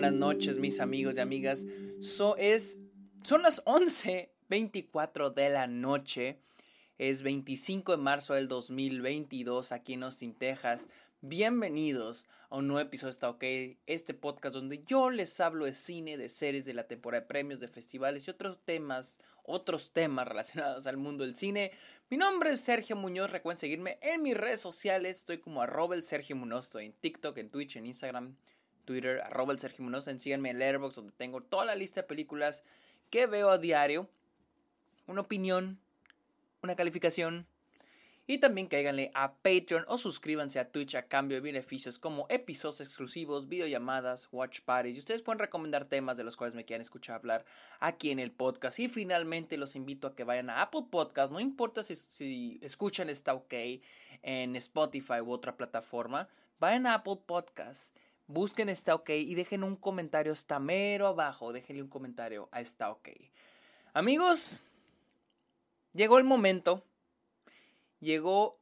buenas noches, mis amigos y amigas. es, son las 11.24 de la noche. Es 25 de marzo del 2022 aquí en Austin, Texas. Bienvenidos a un nuevo episodio de Está OK, este podcast donde yo les hablo de cine, de series, de la temporada de premios, de festivales y otros temas, otros temas relacionados al mundo del cine. Mi nombre es Sergio Muñoz, recuerden seguirme en mis redes sociales, estoy como arroba el Sergio Muñoz, estoy en TikTok, en Twitch, en Instagram, Twitter, arroba el Sergio Muñoz, síganme en Letterboxd donde tengo toda la lista de películas que veo a diario, una opinión, una calificación y también cáiganle a Patreon o suscríbanse a Twitch a cambio de beneficios como episodios exclusivos, videollamadas, watch parties. Y ustedes pueden recomendar temas de los cuales me quieran escuchar hablar aquí en el podcast. Y finalmente los invito a que vayan a Apple Podcast. No importa si, si escuchan está ok en Spotify u otra plataforma. Vayan a Apple Podcast. Busquen está ok y dejen un comentario hasta mero abajo. Déjenle un comentario a está ok. Amigos, llegó el momento llegó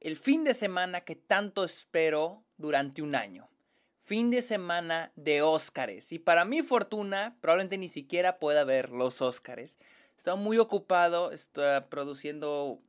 el fin de semana que tanto espero durante un año. Fin de semana de Óscares. Y para mi fortuna, probablemente ni siquiera pueda ver los Óscares. Estoy muy ocupado, estoy produciendo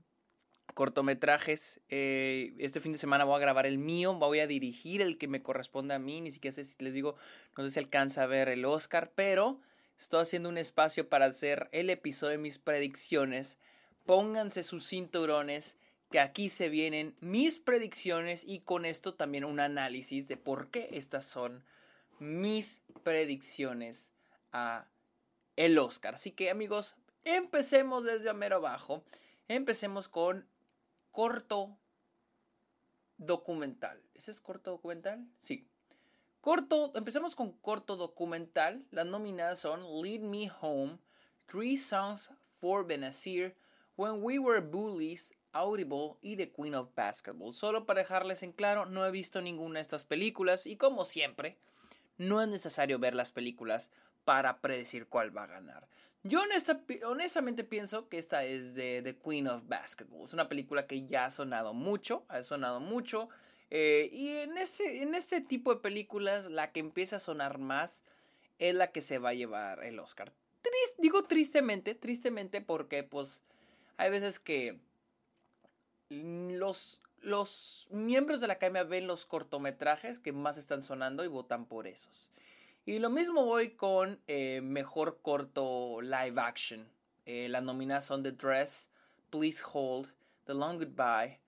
cortometrajes. Eh, este fin de semana voy a grabar el mío, voy a dirigir el que me corresponde a mí. Ni siquiera sé si les digo, no sé si alcanza a ver el Oscar, pero estoy haciendo un espacio para hacer el episodio de mis predicciones. Pónganse sus cinturones que aquí se vienen mis predicciones y con esto también un análisis de por qué estas son mis predicciones a el Oscar. Así que amigos, empecemos desde a mero abajo. Empecemos con corto documental. ¿Ese es corto documental? Sí. Corto, empecemos con corto documental. Las nominadas son Lead Me Home, Three Songs for Benazir, When We Were Bullies, Audible y The Queen of Basketball. Solo para dejarles en claro, no he visto ninguna de estas películas y como siempre, no es necesario ver las películas para predecir cuál va a ganar. Yo honestamente pienso que esta es de The Queen of Basketball. Es una película que ya ha sonado mucho, ha sonado mucho. Eh, y en ese, en ese tipo de películas, la que empieza a sonar más es la que se va a llevar el Oscar. digo tristemente, tristemente porque pues hay veces que los, los miembros de la academia ven los cortometrajes que más están sonando y votan por esos. Y lo mismo voy con eh, mejor corto live action. Eh, las nominadas son The Dress, Please Hold, The Long Goodbye,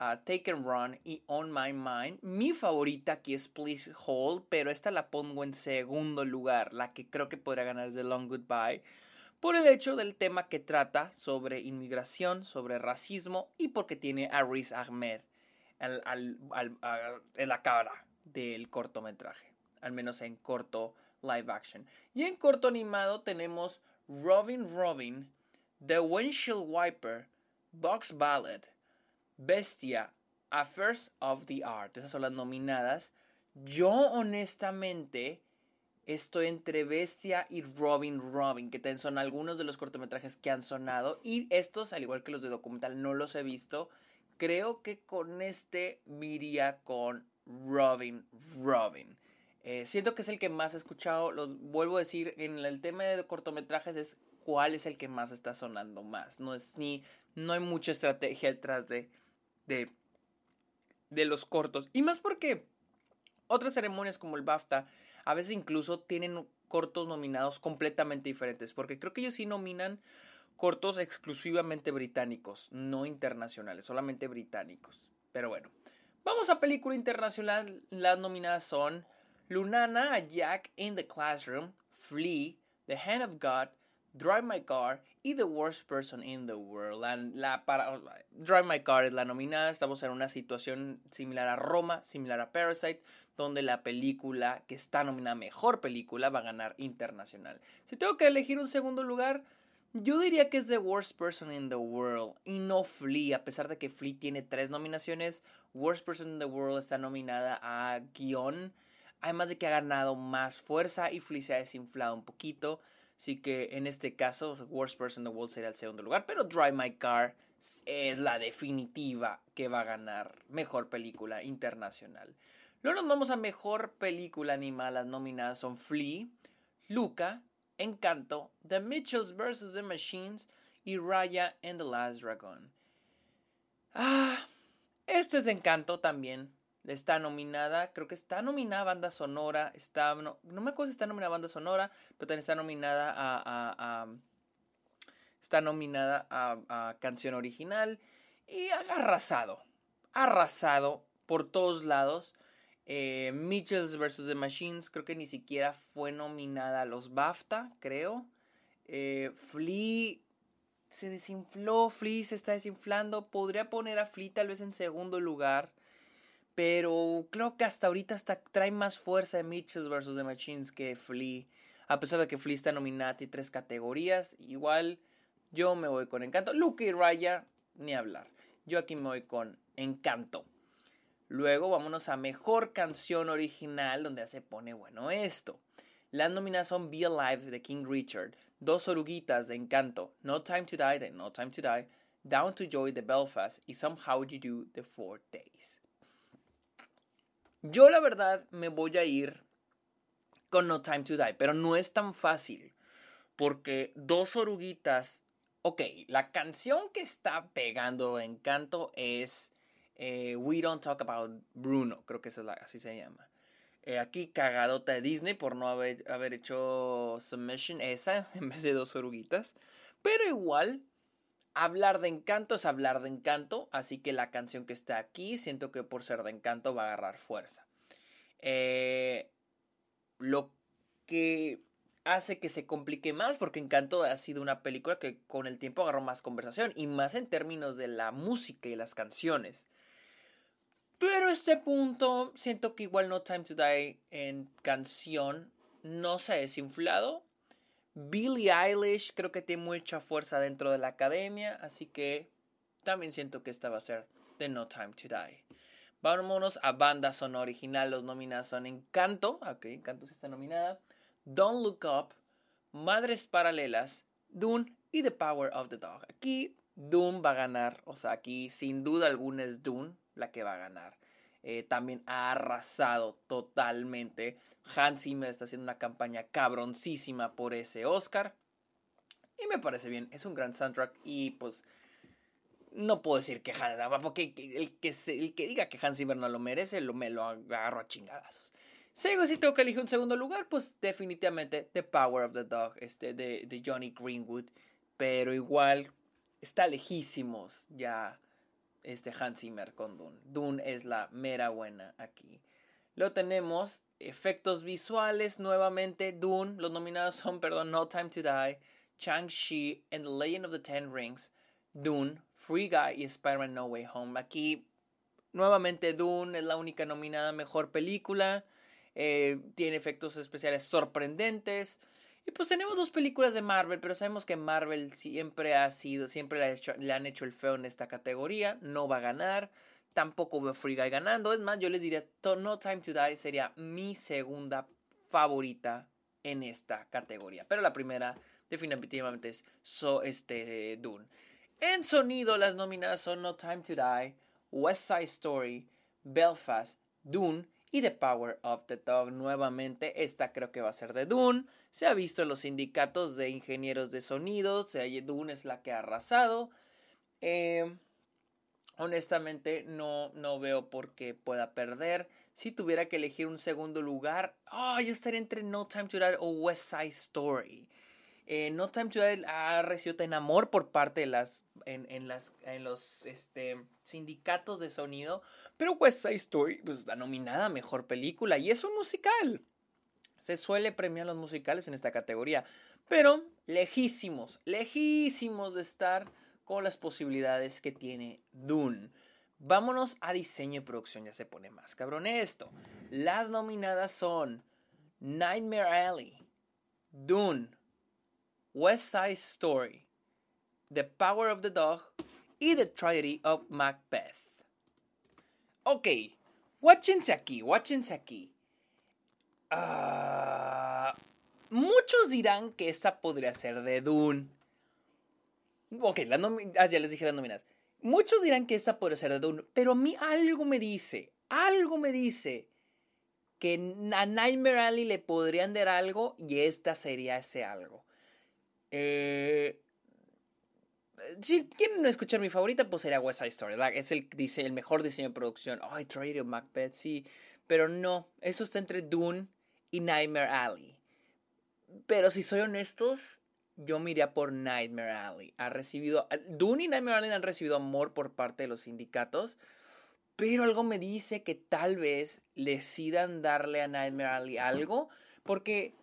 uh, Take and Run y On My Mind. Mi favorita aquí es Please Hold, pero esta la pongo en segundo lugar. La que creo que podría ganar es The Long Goodbye por el hecho del tema que trata sobre inmigración, sobre racismo y porque tiene a Riz Ahmed en la cara del cortometraje, al menos en corto live action. Y en corto animado tenemos Robin Robin, The Windshield Wiper, Box Ballad, Bestia, Affairs of the Art. Esas son las nominadas. Yo honestamente estoy entre Bestia y Robin Robin, que son algunos de los cortometrajes que han sonado. Y estos, al igual que los de documental, no los he visto. Creo que con este miría con Robin Robin. Eh, siento que es el que más he escuchado. Los vuelvo a decir, en el tema de cortometrajes es cuál es el que más está sonando más. No es ni. No hay mucha estrategia detrás de. de. de los cortos. Y más porque otras ceremonias como el BAFTA a veces incluso tienen cortos nominados completamente diferentes, porque creo que ellos sí nominan cortos exclusivamente británicos, no internacionales, solamente británicos. Pero bueno, vamos a película internacional. Las nominadas son Lunana, Jack in the Classroom, Flea, The Hand of God, Drive My Car y The Worst Person in the World. La, para, Drive My Car es la nominada. Estamos en una situación similar a Roma, similar a Parasite, donde la película que está nominada Mejor Película va a ganar internacional. Si tengo que elegir un segundo lugar, yo diría que es The Worst Person in the World y no Flea, a pesar de que Flea tiene tres nominaciones. Worst Person in the World está nominada a guion, además de que ha ganado más fuerza y Flea se ha desinflado un poquito. Así que en este caso, Worst Person in the World sería el segundo lugar, pero Drive My Car es la definitiva que va a ganar mejor película internacional. Luego nos vamos a mejor película animada. Las nominadas son Flea, Luca, Encanto, The Mitchells vs. The Machines y Raya and the Last Dragon. Ah, este es Encanto también. Está nominada, creo que está nominada banda sonora. Está, no, me acuerdo si está nominada banda sonora, pero también está nominada a. está nominada a, canción original. Y ha arrasado. Arrasado por todos lados. Eh, Mitchells vs. The Machines, creo que ni siquiera fue nominada a los BAFTA, creo. Eh, Flea se desinfló, Flea se está desinflando. Podría poner a Flea tal vez en segundo lugar. Pero creo que hasta ahorita hasta trae más fuerza de Mitchells vs. The Machines que Flea. A pesar de que Flea está nominada y tres categorías, igual yo me voy con Encanto. Luke y Raya, ni hablar. Yo aquí me voy con Encanto. Luego vámonos a Mejor Canción Original, donde ya se pone bueno esto. Las nominadas son Be Alive de King Richard, Dos Oruguitas de Encanto, No Time to Die de No Time to Die, Down to Joy de Belfast y Somehow You Do de Four Days. Yo la verdad me voy a ir con No Time to Die, pero no es tan fácil. Porque dos oruguitas... Ok, la canción que está pegando Encanto es eh, We Don't Talk About Bruno, creo que es así se llama. Eh, aquí cagadota de Disney por no haber, haber hecho Submission esa en vez de dos oruguitas. Pero igual, hablar de encanto es hablar de encanto, así que la canción que está aquí siento que por ser de encanto va a agarrar fuerza. Eh, lo que hace que se complique más porque Encanto ha sido una película que con el tiempo agarró más conversación y más en términos de la música y las canciones. Pero este punto siento que igual No Time to Die en canción no se ha desinflado Billie Eilish creo que tiene mucha fuerza dentro de la academia, así que también siento que esta va a ser The No Time to Die. Vámonos a banda sonora original. Los nominados son Encanto, ok, Encanto está nominada. Don't Look Up, Madres Paralelas, Dune y The Power of the Dog. Aquí Dune va a ganar, o sea, aquí sin duda alguna es Dune la que va a ganar. Eh, también ha arrasado totalmente. Hans Zimmer está haciendo una campaña cabroncísima por ese Oscar. Y me parece bien, es un gran soundtrack y pues no puedo decir que Hans, porque el que, el que diga que Hans Zimmer no lo merece, lo, me lo agarro a chingadazos. Si si tengo que elegir un segundo lugar, pues definitivamente The Power of the Dog este, de, de Johnny Greenwood. Pero igual está lejísimos ya este Hans Zimmer con Dune. Dune es la mera buena aquí. Lo tenemos efectos visuales nuevamente. Dune, los nominados son, perdón, No Time to Die, Chang-Chi and the Legend of the Ten Rings, Dune, Free Guy y Spider-Man No Way Home. Aquí nuevamente Dune es la única nominada mejor película. Eh, tiene efectos especiales sorprendentes. Y pues tenemos dos películas de Marvel, pero sabemos que Marvel siempre ha sido, siempre le, han hecho el feo en esta categoría, no va a ganar, tampoco veo Free Guy ganando, es más, yo les diría, No Time to Die sería mi segunda favorita en esta categoría, pero la primera definitivamente es so, este, Dune. En sonido, las nominadas son No Time to Die, West Side Story, Belfast, Dune y The Power of the Dog. Nuevamente, esta creo que va a ser de Dune. Se ha visto en los sindicatos de ingenieros de sonido. O sea, Dune es la que ha arrasado. Eh, honestamente, no, no veo por qué pueda perder. Si tuviera que elegir un segundo lugar, oh, yo estaría entre No Time to Die o West Side Story. Eh, no Time to Die ha recibido tan amor por parte de las en, las en los este, sindicatos de sonido, pero West Side Story pues la nominada mejor película y es un musical. Se suele premiar los musicales en esta categoría, pero lejísimos, lejísimos de estar con las posibilidades que tiene Dune. Vámonos a diseño y producción, ya se pone más cabrón esto. Las nominadas son Nightmare Alley, Dune, West Side Story, The Power of the Dog y The Tragedy of Macbeth. Ok, watchense aquí, watchense aquí. Ah, muchos dirán que esta podría ser de Dune. Ok, ah, ya les dije las nominadas. Muchos dirán que esta podría ser de Dune, pero a mí algo me dice, algo me dice que a Nightmare Alley le podrían dar algo y esta sería ese algo. Eh, si quieren escuchar mi favorita, pues sería West Side Story. Es el, dice, el mejor diseño de producción. Ay, oh, Trader Macbeth, sí. Pero no, eso está entre Dune y Nightmare Alley. Pero si soy honestos, yo me iría por Nightmare Alley. Ha recibido. Dune y Nightmare Alley han recibido amor por parte de los sindicatos. Pero algo me dice que tal vez decidan darle a Nightmare Alley algo. Porque.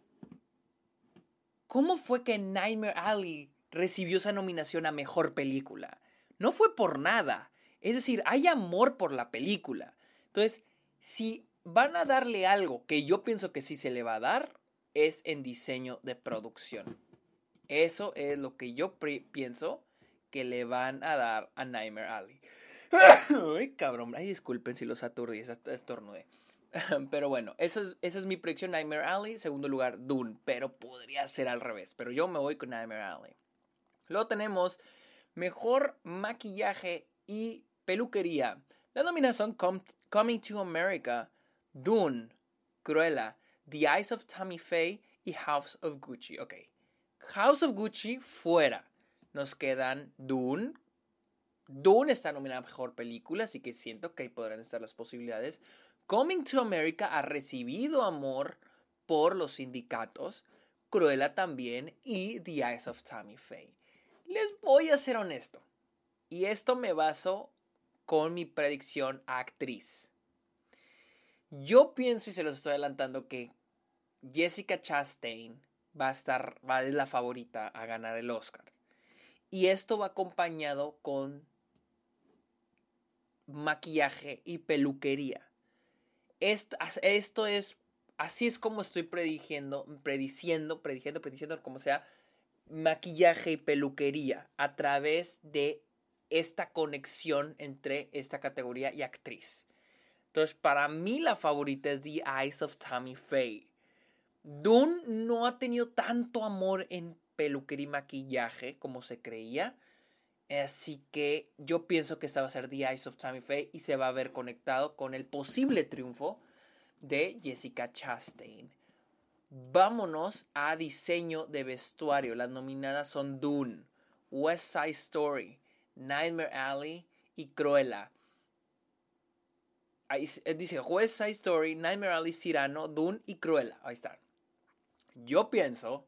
¿Cómo fue que Nightmare Alley recibió esa nominación a mejor película? No fue por nada. Es decir, hay amor por la película. Entonces, si van a darle algo que yo pienso que sí se le va a dar, es en diseño de producción. Eso es lo que yo pienso que le van a dar a Nightmare Alley. Ay, cabrón. Ay, disculpen si los aturdí, estornudé. Pero bueno, eso es, esa es mi predicción. Nightmare Alley. Segundo lugar, Dune. Pero podría ser al revés. Pero yo me voy con Nightmare Alley. Luego tenemos mejor maquillaje y peluquería. La nominación Coming to America, Dune, Cruella, The Eyes of Tammy Faye y House of Gucci. Ok. House of Gucci fuera. Nos quedan Dune. Dune está nominada a mejor película, así que siento que ahí podrán estar las posibilidades. Coming to America ha recibido amor por los sindicatos. Cruella también y The Eyes of Tammy Faye. Les voy a ser honesto. Y esto me baso con mi predicción actriz. Yo pienso y se los estoy adelantando que Jessica Chastain va a estar, va ser la favorita a ganar el Oscar. Y esto va acompañado con maquillaje y peluquería. Esto, esto es, así es como estoy prediciendo, prediciendo, prediciendo, prediciendo, como sea, maquillaje y peluquería a través de esta conexión entre esta categoría y actriz. Entonces, para mí la favorita es The Eyes of Tammy Faye. Dune no ha tenido tanto amor en peluquería y maquillaje como se creía. Así que yo pienso que esta va a ser The Eyes of Tammy Faye y se va a ver conectado con el posible triunfo de Jessica Chastain. Vámonos a diseño de vestuario. Las nominadas son Dune, West Side Story, Nightmare Alley y Cruella. Ahí dice West Side Story, Nightmare Alley, Cyrano, Dune y Cruella. Ahí están. Yo pienso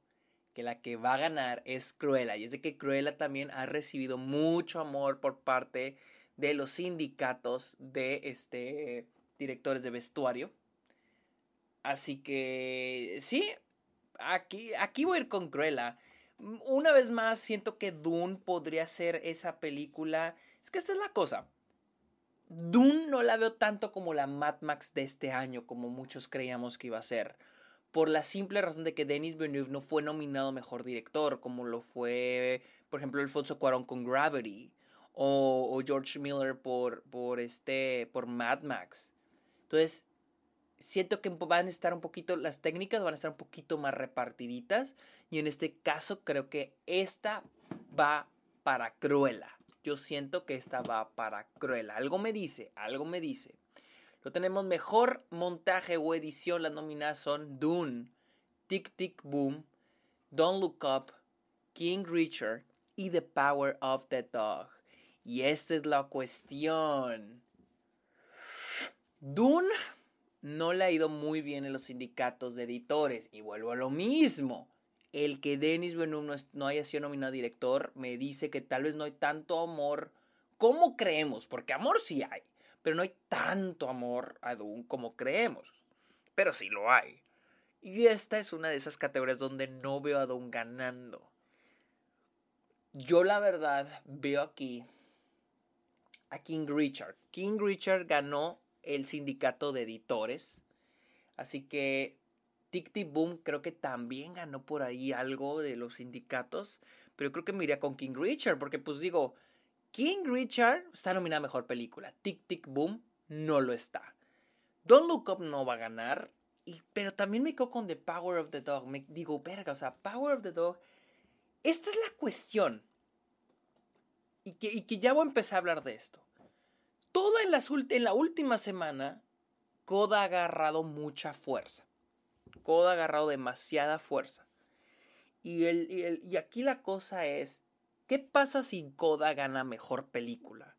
que la que va a ganar es Cruella. Y es de que Cruella también ha recibido mucho amor por parte de los sindicatos de este, directores de vestuario. Así que sí, aquí, aquí voy a ir con Cruella. Una vez más, siento que Dune podría ser esa película. Es que esta es la cosa. Dune no la veo tanto como la Mad Max de este año, como muchos creíamos que iba a ser por la simple razón de que Denis Villeneuve no fue nominado mejor director, como lo fue, por ejemplo, Alfonso Cuarón con Gravity, o, George Miller por, por, este, por Mad Max. Entonces, siento que van a estar un poquito, las técnicas van a estar un poquito más repartiditas, y en este caso creo que esta va para Cruella. Yo siento que esta va para Cruella. Algo me dice, algo me dice. Tenemos mejor montaje o edición. Las nominadas son Dune, Tick Tick Boom, Don't Look Up, King Richard y The Power of the Dog. Y esta es la cuestión. Dune no le ha ido muy bien en los sindicatos de editores. Y vuelvo a lo mismo. El que Denis Villeneuve no, haya sido nominado director me dice que tal vez no hay tanto amor como creemos. Porque amor sí hay pero no hay tanto amor a Dune como creemos. Pero sí lo hay. Y esta es una de esas categorías donde no veo a Dune ganando. Yo la verdad veo aquí a King Richard. King Richard ganó el sindicato de editores. Así que Tic Tic Boom creo que también ganó por ahí algo de los sindicatos. Pero creo que me iría con King Richard. Porque pues digo, King Richard está nominada a Mejor Película. Tic Tic Boom no lo está. Don't Look Up no va a ganar. Pero también me quedo con The Power of the Dog. Me digo, verga, o sea, Power of the Dog. Esta es la cuestión. Y que, ya voy a empezar a hablar de esto. Toda en, en la última semana, Coda ha agarrado mucha fuerza. Coda ha agarrado demasiada fuerza. Y aquí la cosa es, ¿qué pasa si Coda gana mejor película?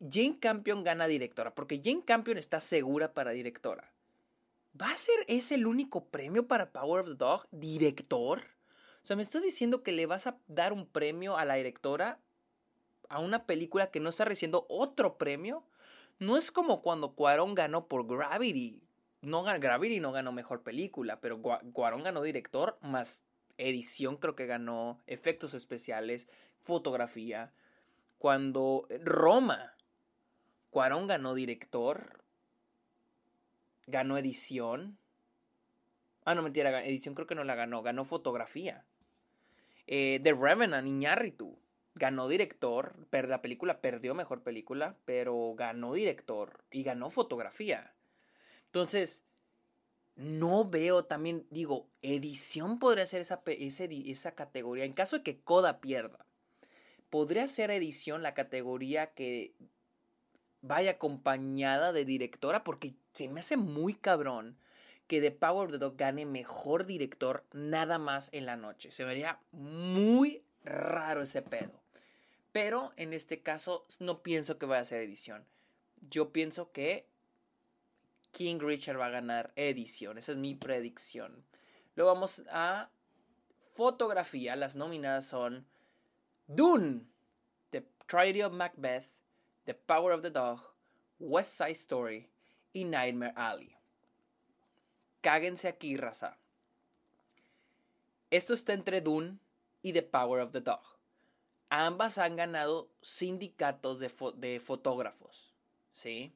Jane Campion gana directora, porque Jane Campion está segura para directora. ¿Va a ser ese el único premio para Power of the Dog? ¿Director? O sea, ¿me estás diciendo que le vas a dar un premio a la directora a una película que no está recibiendo otro premio? No es como cuando Cuarón ganó por Gravity. No, Gravity no ganó mejor película, pero Cuarón ganó director más edición, creo que ganó efectos especiales, fotografía. Cuando Roma, Cuarón ganó director, ganó edición. Ah, no, mentira, edición creo que no la ganó, ganó fotografía. Eh, The Revenant, Iñárritu, ganó director, la película perdió mejor película, pero ganó director y ganó fotografía. Entonces, no veo también, digo, edición podría ser esa, esa categoría. En caso de que Coda pierda, podría ser edición la categoría que vaya acompañada de directora, porque se me hace muy cabrón que The Power of the Dog gane mejor director nada más en la noche. Se vería muy raro ese pedo. Pero en este caso no pienso que vaya a ser edición. Yo pienso que King Richard va a ganar edición. Esa es mi predicción. Luego vamos a fotografía. Las nominadas son Dune, The Tragedy of Macbeth, The Power of the Dog, West Side Story y Nightmare Alley. Cáguense aquí, raza. Esto está entre Dune y The Power of the Dog. Ambas han ganado sindicatos de, fotógrafos. ¿Sí?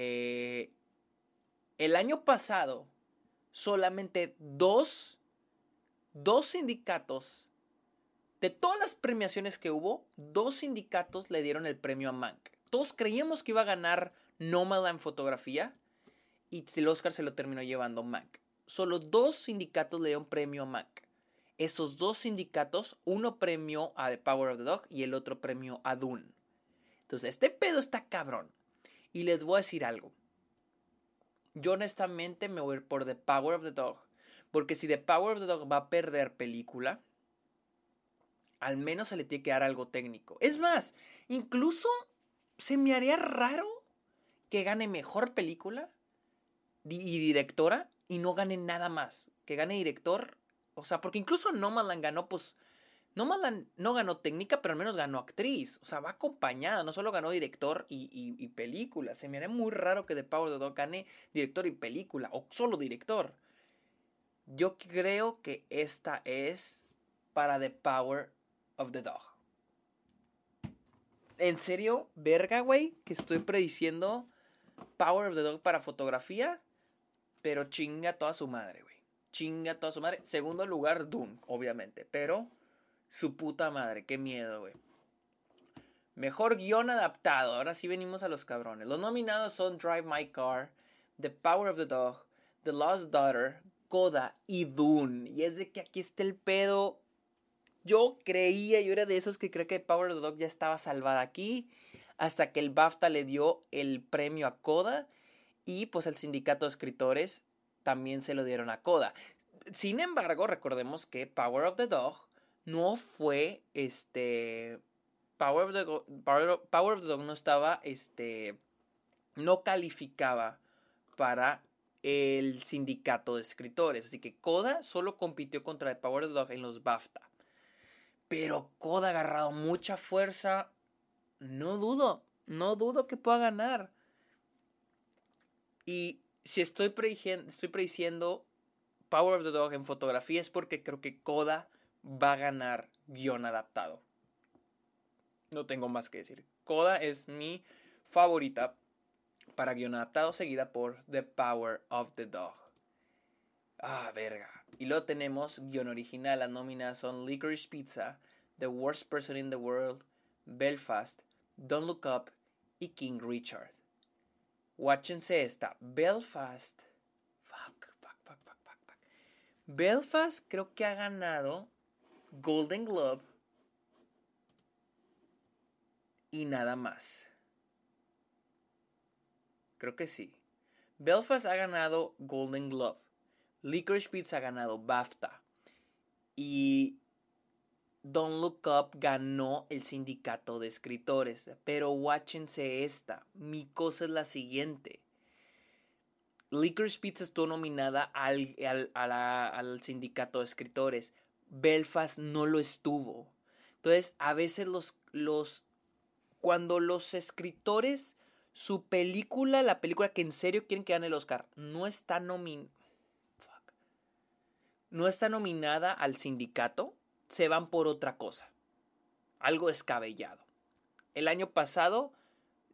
Eh, el año pasado, solamente dos, dos sindicatos, de todas las premiaciones que hubo, dos sindicatos le dieron el premio a Mank. Todos creíamos que iba a ganar Nómada en fotografía y el Oscar se lo terminó llevando Mank. Solo dos sindicatos le dieron premio a Mank. Esos dos sindicatos, uno premió a The Power of the Dog y el otro premio a Dune. Entonces, este pedo está cabrón. Y les voy a decir algo. Yo honestamente me voy por The Power of the Dog. Porque si The Power of the Dog va a perder película, al menos se le tiene que dar algo técnico. Es más, incluso se me haría raro que gane mejor película y directora y no gane nada más. Que gane director o sea, porque incluso Nomadland ganó, pues. Nomadland no ganó técnica, pero al menos ganó actriz. O sea, va acompañada. No solo ganó director y, película. Se me haría muy raro que The Power of the Dog gane director y película. O solo director. Yo creo que esta es para The Power of the Dog. ¿En serio? Verga, güey. Que estoy prediciendo Power of the Dog para fotografía. Pero chinga toda su madre, güey chinga toda su madre. Segundo lugar, Dune, obviamente. Pero su puta madre, qué miedo, güey. Mejor guion adaptado. Ahora sí venimos a los cabrones. Los nominados son Drive My Car, The Power of the Dog, The Lost Daughter, Coda y Dune. Y es de que aquí está el pedo. Yo creía, yo era de esos que cree que Power of the Dog ya estaba salvada aquí. Hasta que el BAFTA le dio el premio a Coda. Y pues el sindicato de escritores también se lo dieron a Coda. Sin embargo, recordemos que Power of the Dog no fue este. Power of the, Power, of the Dog no estaba. Este. No calificaba para el sindicato de escritores. Así que Coda solo compitió contra Power of the Dog en los BAFTA. Pero Coda ha agarrado mucha fuerza. No dudo, no dudo que pueda ganar. Y si estoy, estoy prediciendo Power of the Dog en fotografía es porque creo que Coda va a ganar guion adaptado. No tengo más que decir. Coda es mi favorita para guion adaptado, seguida por The Power of the Dog. Ah, verga. Y luego tenemos guion original. Las nóminas son Licorice Pizza, The Worst Person in the World, Belfast, Don't Look Up y King Richard. Watchense esta. Belfast. Fuck, fuck, fuck, fuck, fuck, fuck. Belfast creo que ha ganado Golden Globe y nada más. Creo que sí. Belfast ha ganado Golden Glove. Licorice Pizza ha ganado BAFTA. Y Don't Look Up ganó el sindicato de escritores. Pero watchense esta. Mi cosa es la siguiente. Licorice Pizza estuvo nominada al, al, sindicato de escritores. Belfast no lo estuvo. Entonces, a veces los, los. Cuando los escritores. Su película, la película que en serio quieren que gane el Oscar, no está nominada. No está nominada al sindicato se van por otra cosa. Algo escabellado. El año pasado,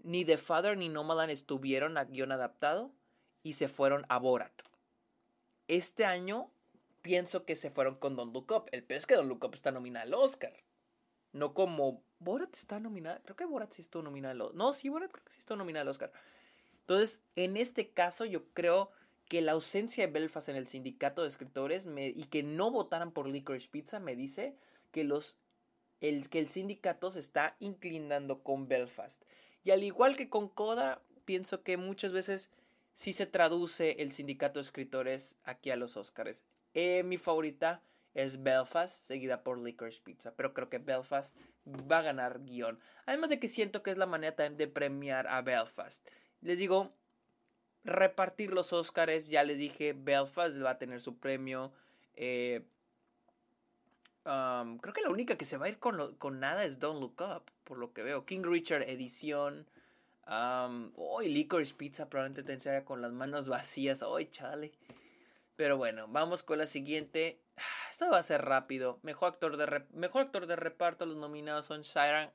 ni The Father ni Nomadland estuvieron a guion adaptado y se fueron a Borat. Este año pienso que se fueron con Don Look. El peor es que Don Look está nominado al Oscar. No como Borat está nominado. Creo que Borat sí estuvo nominado al Oscar. No, sí, Borat creo que sí estuvo nominado al Oscar. Entonces, en este caso, yo creo que la ausencia de Belfast en el sindicato de escritores y que no votaran por Licorice Pizza me dice que, los, el, que el sindicato se está inclinando con Belfast. Y al igual que con Coda, pienso que muchas veces sí se traduce el sindicato de escritores aquí a los Oscars. Eh, mi favorita es Belfast, seguida por Licorice Pizza, pero creo que Belfast va a ganar guion. Además de que siento que es la manera también de premiar a Belfast. Les digo, repartir los Oscars, ya les dije, Belfast va a tener su premio. Eh, um, creo que la única que se va a ir con, nada es Don't Look Up, por lo que veo. King Richard edición. Um, hoy Licorice Pizza probablemente te con las manos vacías. Hoy chale. Pero bueno, vamos con la siguiente. Esto va a ser rápido. Mejor actor de, mejor actor de reparto. Los nominados son Siren,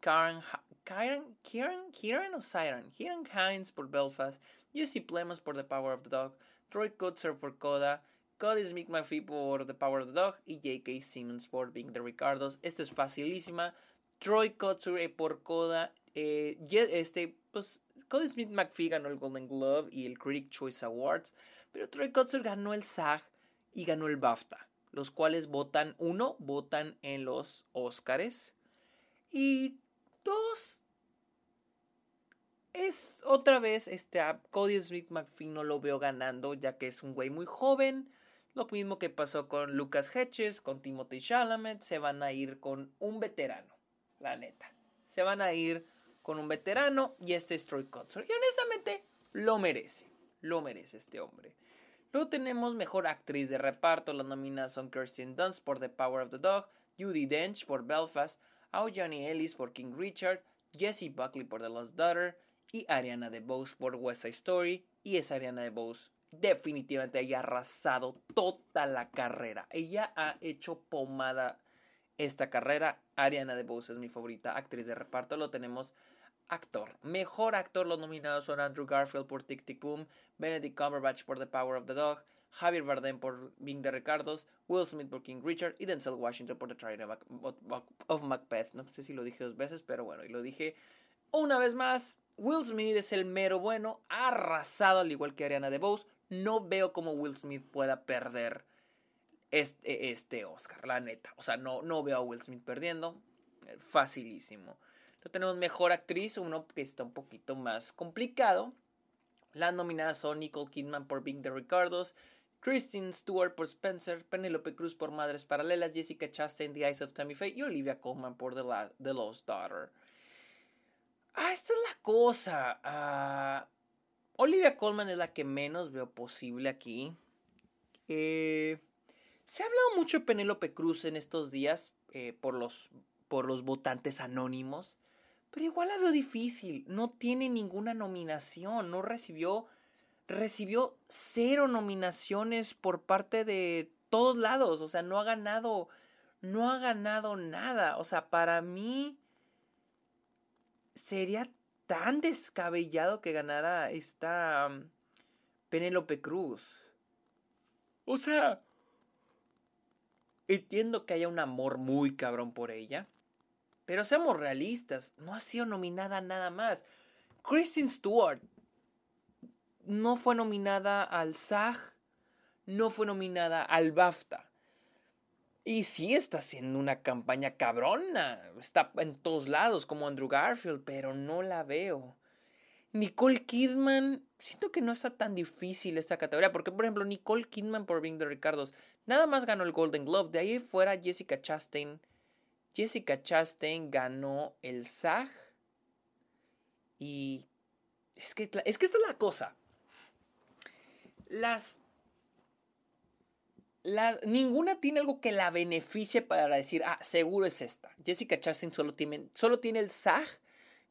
Karen, Kieran, Kieran, Kieran o Siren, Kieran Hines por Belfast, Jesse Plemons por The Power of the Dog, Troy Kutzer por Coda, Cody Smith McPhee por The Power of the Dog y J.K. Simmons por Being the Ricardos. Esta es facilísima. Troy Kutzer eh, por Coda. Eh, este, pues, Cody Smith McPhee ganó el Golden Globe y el Critic Choice Awards, pero Troy Kutzer ganó el SAG y ganó el BAFTA, los cuales votan, uno, votan en los Oscars y Dos, es otra vez este a Cody Smith McPhee no lo veo ganando ya que es un güey muy joven. Lo mismo que pasó con Lucas Hedges, con Timothy Chalamet, se van a ir con un veterano, la neta. Se van a ir con un veterano y este es Troy Kotsur. Y honestamente lo merece, lo merece este hombre. Luego tenemos mejor actriz de reparto. Las nominadas son Kirsten Dunst por The Power of the Dog, Judy Dench por Belfast, Johnny Ellis por King Richard, Jesse Buckley por The Lost Daughter y Ariana DeBose por West Side Story. Y es Ariana DeBose definitivamente haya arrasado toda la carrera. Ella ha hecho pomada esta carrera. Ariana DeBose es mi favorita actriz de reparto. Lo tenemos actor. Mejor actor los nominados son Andrew Garfield por Tic Tic Boom, Benedict Cumberbatch por The Power of the Dog, Javier Bardem por Being the Ricardos, Will Smith por King Richard y Denzel Washington por The Trial of Macbeth. No sé si lo dije dos veces, pero bueno, y lo dije una vez más. Will Smith es el mero bueno, arrasado al igual que Ariana DeBose. No veo cómo Will Smith pueda perder este, este Oscar, la neta. O sea, no, no veo a Will Smith perdiendo. Facilísimo. No tenemos mejor actriz, uno que está un poquito más complicado. Las nominadas son Nicole Kidman por Being the Ricardos, Kristen Stewart por Spencer, Penelope Cruz por Madres Paralelas, Jessica Chastain, The Eyes of Tammy Faye y Olivia Colman por The, Lost Daughter. Ah, esta es la cosa. Ah, Olivia Colman es la que menos veo posible aquí. Eh, se ha hablado mucho de Penélope Cruz en estos días eh, por, los, por los votantes anónimos. Pero igual la veo difícil. No tiene ninguna nominación. No recibió recibió cero nominaciones por parte de todos lados. O sea, no ha ganado, no ha ganado nada. O sea, para mí sería tan descabellado que ganara esta um, Penélope Cruz. O sea, entiendo que haya un amor muy cabrón por ella. Pero seamos realistas, no ha sido nominada nada más. Kristen Stewart no fue nominada al SAG, no fue nominada al BAFTA. Y sí está haciendo una campaña cabrona. Está en todos lados como Andrew Garfield, pero no la veo. Nicole Kidman, siento que no está tan difícil esta categoría, porque por ejemplo Nicole Kidman por Being the Ricardos nada más ganó el Golden Globe, de ahí fuera Jessica Chastain. Jessica Chastain ganó el SAG y es que, es que esta es la cosa. Las ninguna tiene algo que la beneficie para decir, ah, seguro es esta. Jessica Chastain solo tiene, solo tiene el SAG,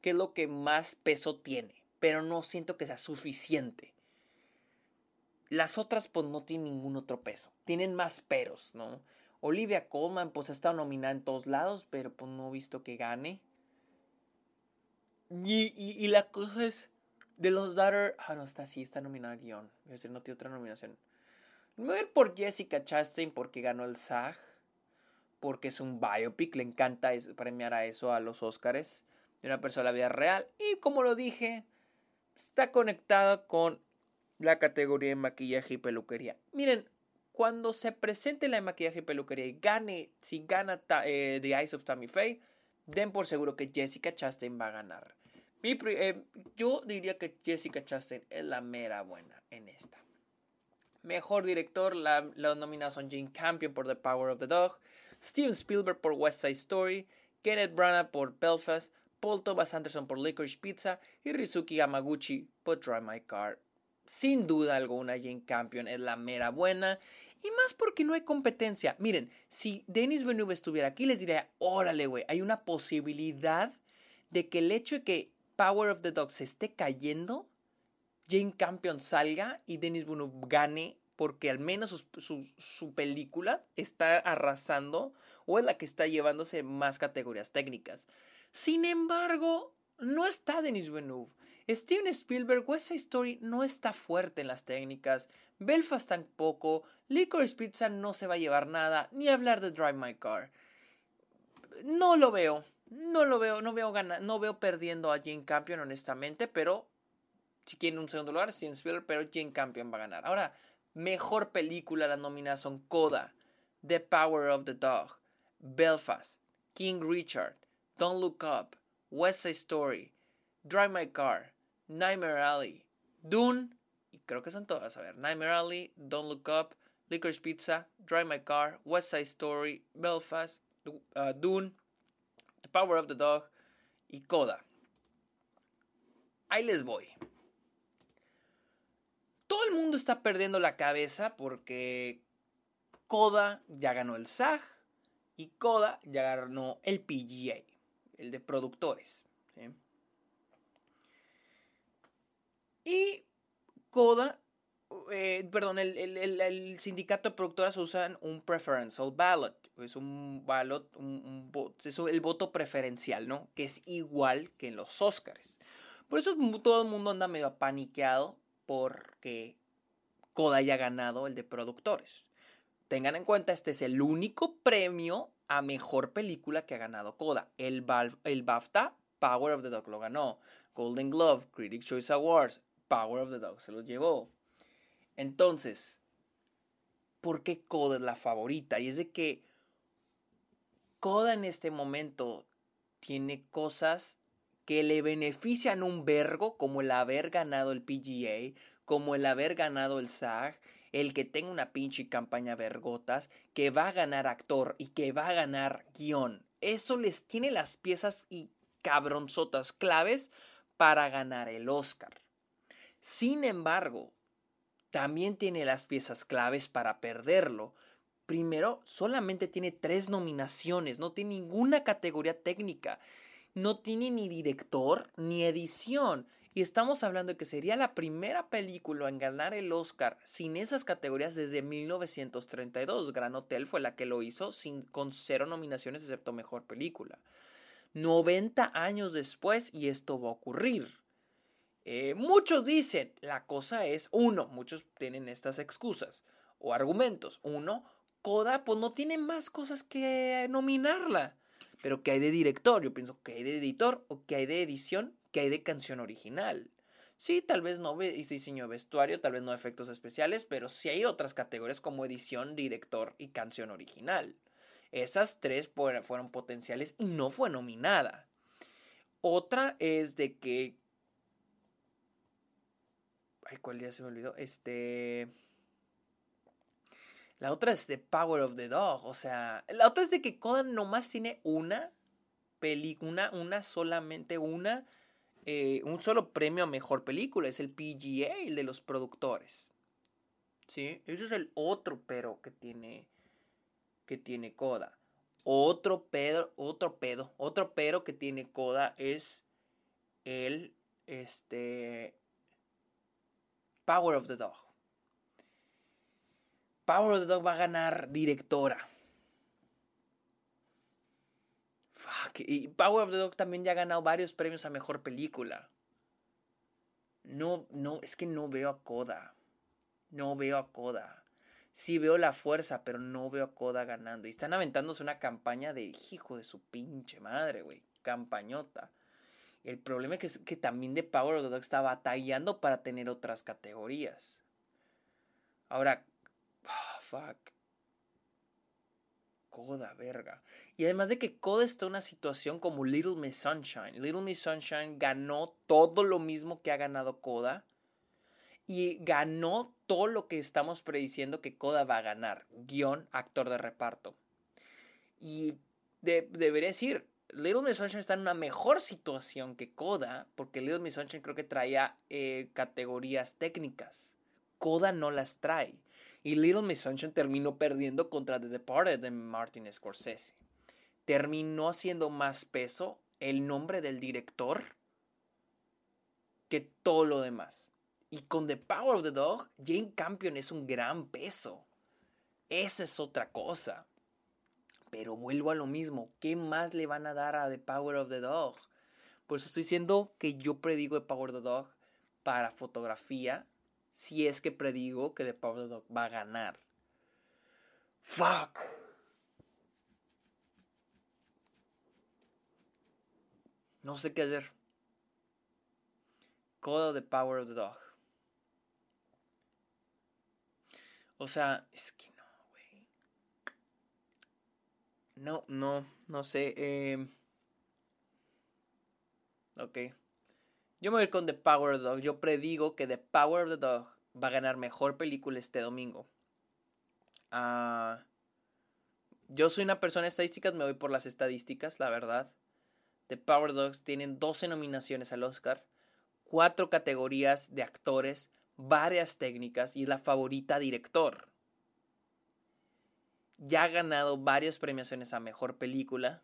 que es lo que más peso tiene, pero no siento que sea suficiente. Las otras, pues no tienen ningún otro peso, tienen más peros, ¿no? Olivia Colman, pues ha estado nominada en todos lados, pero pues no he visto que gane. Y, la cosa es, de los Daughter, ah, no, está así, está nominada a guion, es decir, no tiene otra nominación. Me voy a ir por Jessica Chastain porque ganó el SAG. Porque es un biopic. Le encanta premiar a eso a los Oscars. De una persona de la vida real. Y como lo dije, está conectada con la categoría de maquillaje y peluquería. Miren, cuando se presente la maquillaje peluquería y gane, si gana eh, The Eyes of Tammy Faye, den por seguro que Jessica Chastain va a ganar. Eh, yo diría que Jessica Chastain es la mera buena en esta. Mejor director, la, la son Jane Campion por The Power of the Dog, Steven Spielberg por West Side Story, Kenneth Branagh por Belfast, Paul Thomas Anderson por Licorice Pizza y Rizuki Yamaguchi por Drive My Car. Sin duda alguna, Jane Campion es la mera buena. Y más porque no hay competencia. Miren, si Denis Villeneuve estuviera aquí, les diría, órale, güey, hay una posibilidad de que el hecho de que Power of the Dog se esté cayendo Jane Campion salga y Denis Villeneuve gane porque al menos su, película está arrasando o es la que está llevándose más categorías técnicas. Sin embargo, no está Denis Villeneuve. Steven Spielberg, West Side Story no está fuerte en las técnicas. Belfast tampoco. Licorice Pizza no se va a llevar nada. Ni hablar de Drive My Car. No lo veo. No lo veo. No veo, no veo perdiendo a Jane Campion, honestamente. Pero si quieren un segundo lugar, Steven Spielberg, pero Jane Campion va a ganar. Ahora, mejor película, las nominadas son Coda, The Power of the Dog, Belfast, King Richard, Don't Look Up, West Side Story, Drive My Car, Nightmare Alley, Dune, y creo que son todas, a ver, Nightmare Alley, Don't Look Up, Licorice Pizza, Drive My Car, West Side Story, Belfast, uh, Dune, The Power of the Dog y Coda. Ahí les voy todo el mundo está perdiendo la cabeza porque Coda ya ganó el SAG y Coda ya ganó el PGA, el de productores. Y Coda, eh, perdón, el, sindicato de productoras usan un preferential ballot, es un ballot, un, es el voto preferencial, ¿no? Que es igual que en los Oscars. Por eso todo el mundo anda medio apaniqueado porque Coda haya ganado el de productores. Tengan en cuenta, este es el único premio a mejor película que ha ganado Coda. El, el BAFTA, Power of the Dog lo ganó. Golden Glove, Critics Choice Awards, Power of the Dog se lo llevó. Entonces, ¿por qué Coda es la favorita? Y es de que Coda en este momento tiene cosas que le benefician un vergo, como el haber ganado el PGA, como el haber ganado el SAG, el que tenga una pinche campaña vergotas, que va a ganar actor y que va a ganar guion. Eso les tiene las piezas y cabronzotas claves para ganar el Oscar. Sin embargo, también tiene las piezas claves para perderlo. Primero, solamente tiene tres nominaciones, no tiene ninguna categoría técnica no tiene ni director ni edición. Y estamos hablando de que sería la primera película en ganar el Oscar sin esas categorías desde 1932. Gran Hotel fue la que lo hizo sin, con cero nominaciones excepto Mejor Película. 90 años después y esto va a ocurrir. Eh, muchos dicen, la cosa es, uno, muchos tienen estas excusas o argumentos. Uno, Coda pues no tiene más cosas que nominarla. Pero ¿qué hay de director? Yo pienso, ¿qué hay de editor? ¿O qué hay de edición? ¿Qué hay de canción original? Sí, tal vez no diseño de vestuario, tal vez no efectos especiales, pero sí hay otras categorías como edición, director y canción original. Esas tres fueron potenciales y no fue nominada. Otra es de que Ay, ¿cuál día se me olvidó? Este. La otra es The Power of the Dog. O sea, la otra es de que Coda nomás tiene una película, una, solamente una, eh, un solo premio a mejor película. Es el PGA, el de los productores. ¿Sí? Ese es el otro pero que tiene, que tiene Coda. Otro pedo, otro pedo, otro pero que tiene Coda es el, este, Power of the Dog. Power of the Dog va a ganar directora. Fuck. Y Power of the Dog también ya ha ganado varios premios a mejor película. No, no, es que no veo a Coda. No veo a Coda. Sí veo la fuerza, pero no veo a Coda ganando. Y están aventándose una campaña de hijo de su pinche madre, güey. Campañota. El problema es que, también The Power of the Dog está batallando para tener otras categorías. Ahora, fuck. Coda, verga. Y además de que Coda está en una situación como Little Miss Sunshine. Little Miss Sunshine ganó todo lo mismo que ha ganado Coda. Y ganó todo lo que estamos prediciendo que Coda va a ganar. Guión, actor de reparto. Y debería decir, Little Miss Sunshine está en una mejor situación que Coda. Porque Little Miss Sunshine creo que traía eh, categorías técnicas. Coda no las trae. Y Little Miss Sunshine terminó perdiendo contra The Departed de Martin Scorsese. Terminó haciendo más peso el nombre del director que todo lo demás. Y con The Power of the Dog, Jane Campion es un gran peso. Esa es otra cosa. Pero vuelvo a lo mismo. ¿Qué más le van a dar a The Power of the Dog? Por eso estoy diciendo que yo predigo The Power of the Dog para fotografía si es que predigo que The Power Dog va a ganar. Fuck. No sé qué hacer. Coda The Power of the Dog. O sea, es que no, güey. No, no, no sé. Eh... Ok. Yo me voy a ir con The Power of the Dog. Yo predigo que The Power of the Dog va a ganar mejor película este domingo. Ah, yo soy una persona de estadísticas, me voy por las estadísticas, la verdad. The Power Dogs tienen 12 nominaciones al Oscar, 4 categorías de actores, varias técnicas y la favorita director. Ya ha ganado varias premiaciones a mejor película,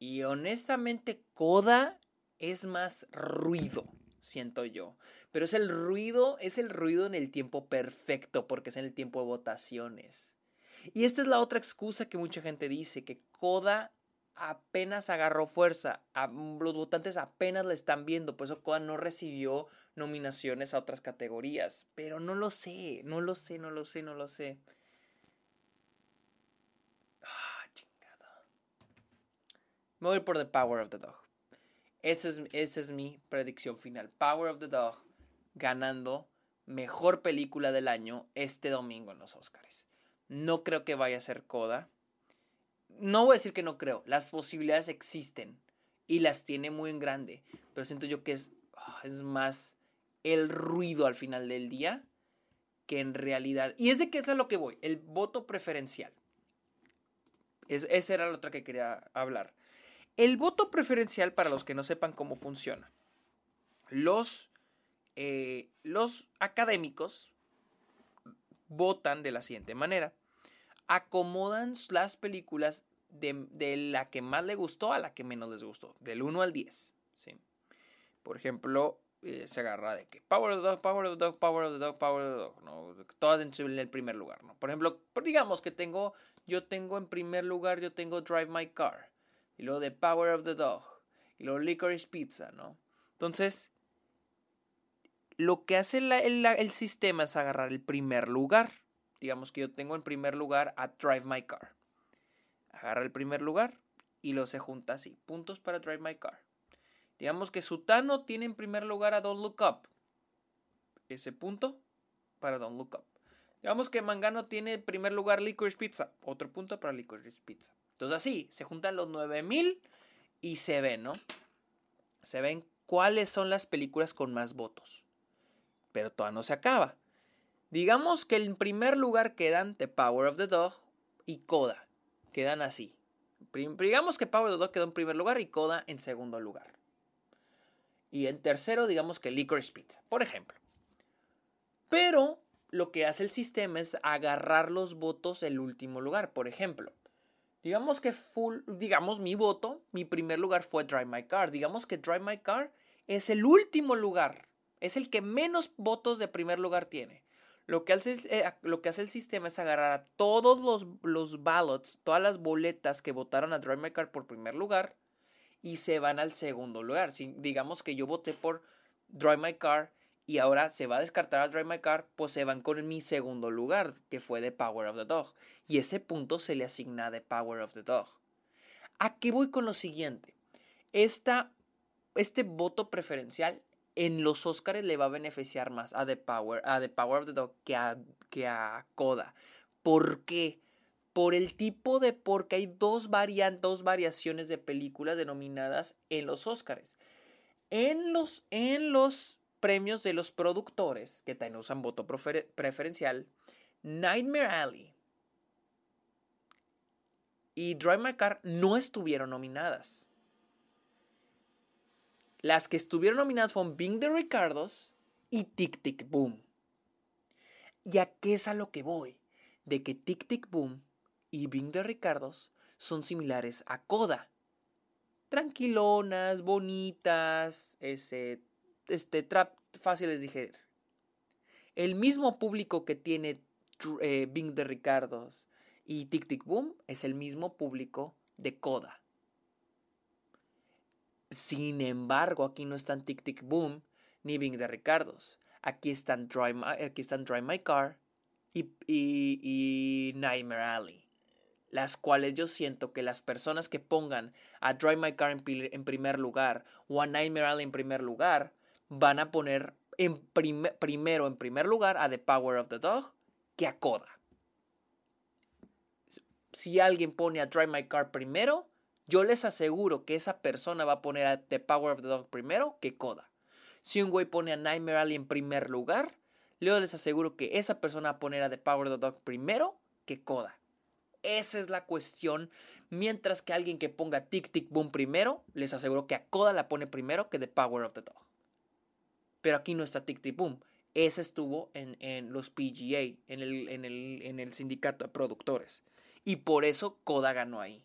Y honestamente, Coda es más ruido, siento yo. Pero es el ruido, es el ruido en el tiempo perfecto, porque es en el tiempo de votaciones. Y esta es la otra excusa que mucha gente dice, que Coda apenas agarró fuerza, los votantes apenas la están viendo, por eso Coda no recibió nominaciones a otras categorías. Pero no lo sé, no lo sé, no lo sé, no lo sé. Me voy por The Power of the Dog. Esa es, esa es mi predicción final. Power of the Dog ganando mejor película del año este domingo en los Oscars. No creo que vaya a ser Coda. No voy a decir que no creo. Las posibilidades existen y las tiene muy en grande. Pero siento yo que es, ah, es más el ruido al final del día que en realidad. Y es de que es a lo que voy. El voto preferencial. Es, esa era la otra que quería hablar. El voto preferencial, para los que no sepan cómo funciona, los, eh, los académicos votan de la siguiente manera. Acomodan las películas de, la que más le gustó a la que menos les gustó, del 1 al 10. ¿sí? Por ejemplo, eh, se agarra de que Power of the Dog, Power of the Dog, Power of the Dog, Power of the Dog, ¿no? Todas en el primer lugar, ¿no? Por ejemplo, digamos que tengo, yo tengo en primer lugar, yo tengo Drive My Car y luego The Power of the Dog, y luego Licorice Pizza, ¿no? Entonces, lo que hace el, sistema es agarrar el primer lugar. Digamos que yo tengo en primer lugar a Drive My Car. Agarra el primer lugar y lo se junta así. Puntos para Drive My Car. Digamos que Sutano tiene en primer lugar a Don't Look Up. Ese punto para Don't Look Up. Digamos que Mangano tiene en primer lugar Licorice Pizza. Otro punto para Licorice Pizza. Entonces así, se juntan los 9000 y se ven, ¿no? Se ven cuáles son las películas con más votos. Pero todavía no se acaba. Digamos que en primer lugar quedan The Power of the Dog y Coda. Quedan así. Digamos que Power of the Dog quedó en primer lugar y Coda en segundo lugar. Y en tercero, digamos que Licorice Pizza, por ejemplo. Pero lo que hace el sistema es agarrar los votos el último lugar. Por ejemplo, digamos que full, digamos mi voto, mi primer lugar fue Drive My Car. Digamos que Drive My Car es el último lugar. Es el que menos votos de primer lugar tiene. Lo que, hace, eh, lo que hace el sistema es agarrar a todos los, los ballots, todas las boletas que votaron a Drive My Car por primer lugar y se van al segundo lugar. Si, digamos que yo voté por Drive My Car y ahora se va a descartar a Drive My Car, pues se van con mi segundo lugar, que fue The Power of the Dog. Y ese punto se le asigna The Power of the Dog. ¿A qué voy con lo siguiente? Esta, este voto preferencial en los Oscars le va a beneficiar más a The Power, a The Power of the Dog que a, que a Coda. ¿Por qué? Por el tipo de. Porque hay dos, variantes, dos variaciones de películas denominadas en los Oscars. En los, en los premios de los productores, que también usan voto preferencial, Nightmare Alley y Drive My Car no estuvieron nominadas. Las que estuvieron nominadas fueron Bing de Ricardos y Tic Tic Boom. ¿Y a es a lo que voy? De que Tic Tic Boom y Bing de Ricardos son similares a Coda. Tranquilonas, bonitas, ese, este, trap, fáciles de digerir. El mismo público que tiene eh, Bing de Ricardos y Tic Tic Boom es el mismo público de Coda. Sin embargo, aquí no están Tic Tic Boom ni Bing de Ricardos. Aquí están Drive My, aquí están My Car y, y, Nightmare Alley. Las cuales yo siento que las personas que pongan a Drive My Car en, primer lugar o a Nightmare Alley en primer lugar van a poner en primero en primer lugar a The Power of the Dog que a Coda. Si alguien pone a Drive My Car primero, yo les aseguro que esa persona va a poner a The Power of the Dog primero que Coda. Si un güey pone a Nightmare Alley en primer lugar, yo les aseguro que esa persona va a poner a The Power of the Dog primero que Coda. Esa es la cuestión. Mientras que alguien que ponga Tic Tic Boom primero, les aseguro que a Coda la pone primero que The Power of the Dog. Pero aquí no está Tic Tic Boom. Ese estuvo en, en los PGA, en el, en, el, en el sindicato de productores. Y por eso Coda ganó ahí.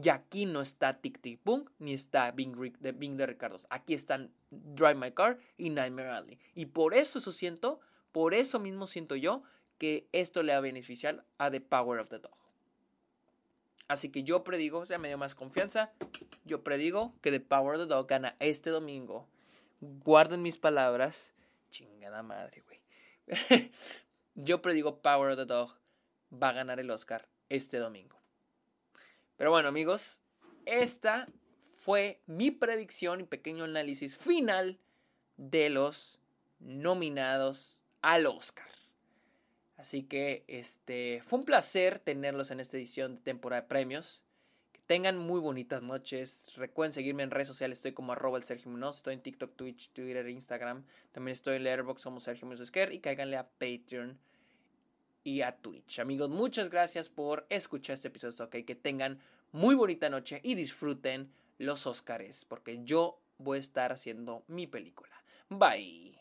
Y aquí no está Tic Tic Boom ni está Bing de, Bing de. Aquí están Drive My Car y Nightmare Alley. Y por eso, eso siento, por eso mismo siento yo que esto le va a beneficiar a The Power of the Dog. Así que yo predigo, ya me dio más confianza, yo predigo que The Power of the Dog gana este domingo. Guarden mis palabras. Chingada madre, güey. yo predigo Power of the Dog va a ganar el Oscar este domingo. Pero bueno, amigos, esta fue mi predicción y pequeño análisis final de los nominados al Oscar. Así que este fue un placer tenerlos en esta edición de temporada de premios. Que tengan muy bonitas noches. Recuerden seguirme en redes sociales. Estoy como arroba el Sergio Munoz. Estoy en TikTok, Twitch, Twitter, Instagram. También estoy en Letterboxd como Sergio Munoz Y cáiganle a Patreon y a Twitch. Amigos, muchas gracias por escuchar este episodio. Ok, que tengan muy bonita noche y disfruten los Oscars, porque yo voy a estar haciendo mi película. Bye.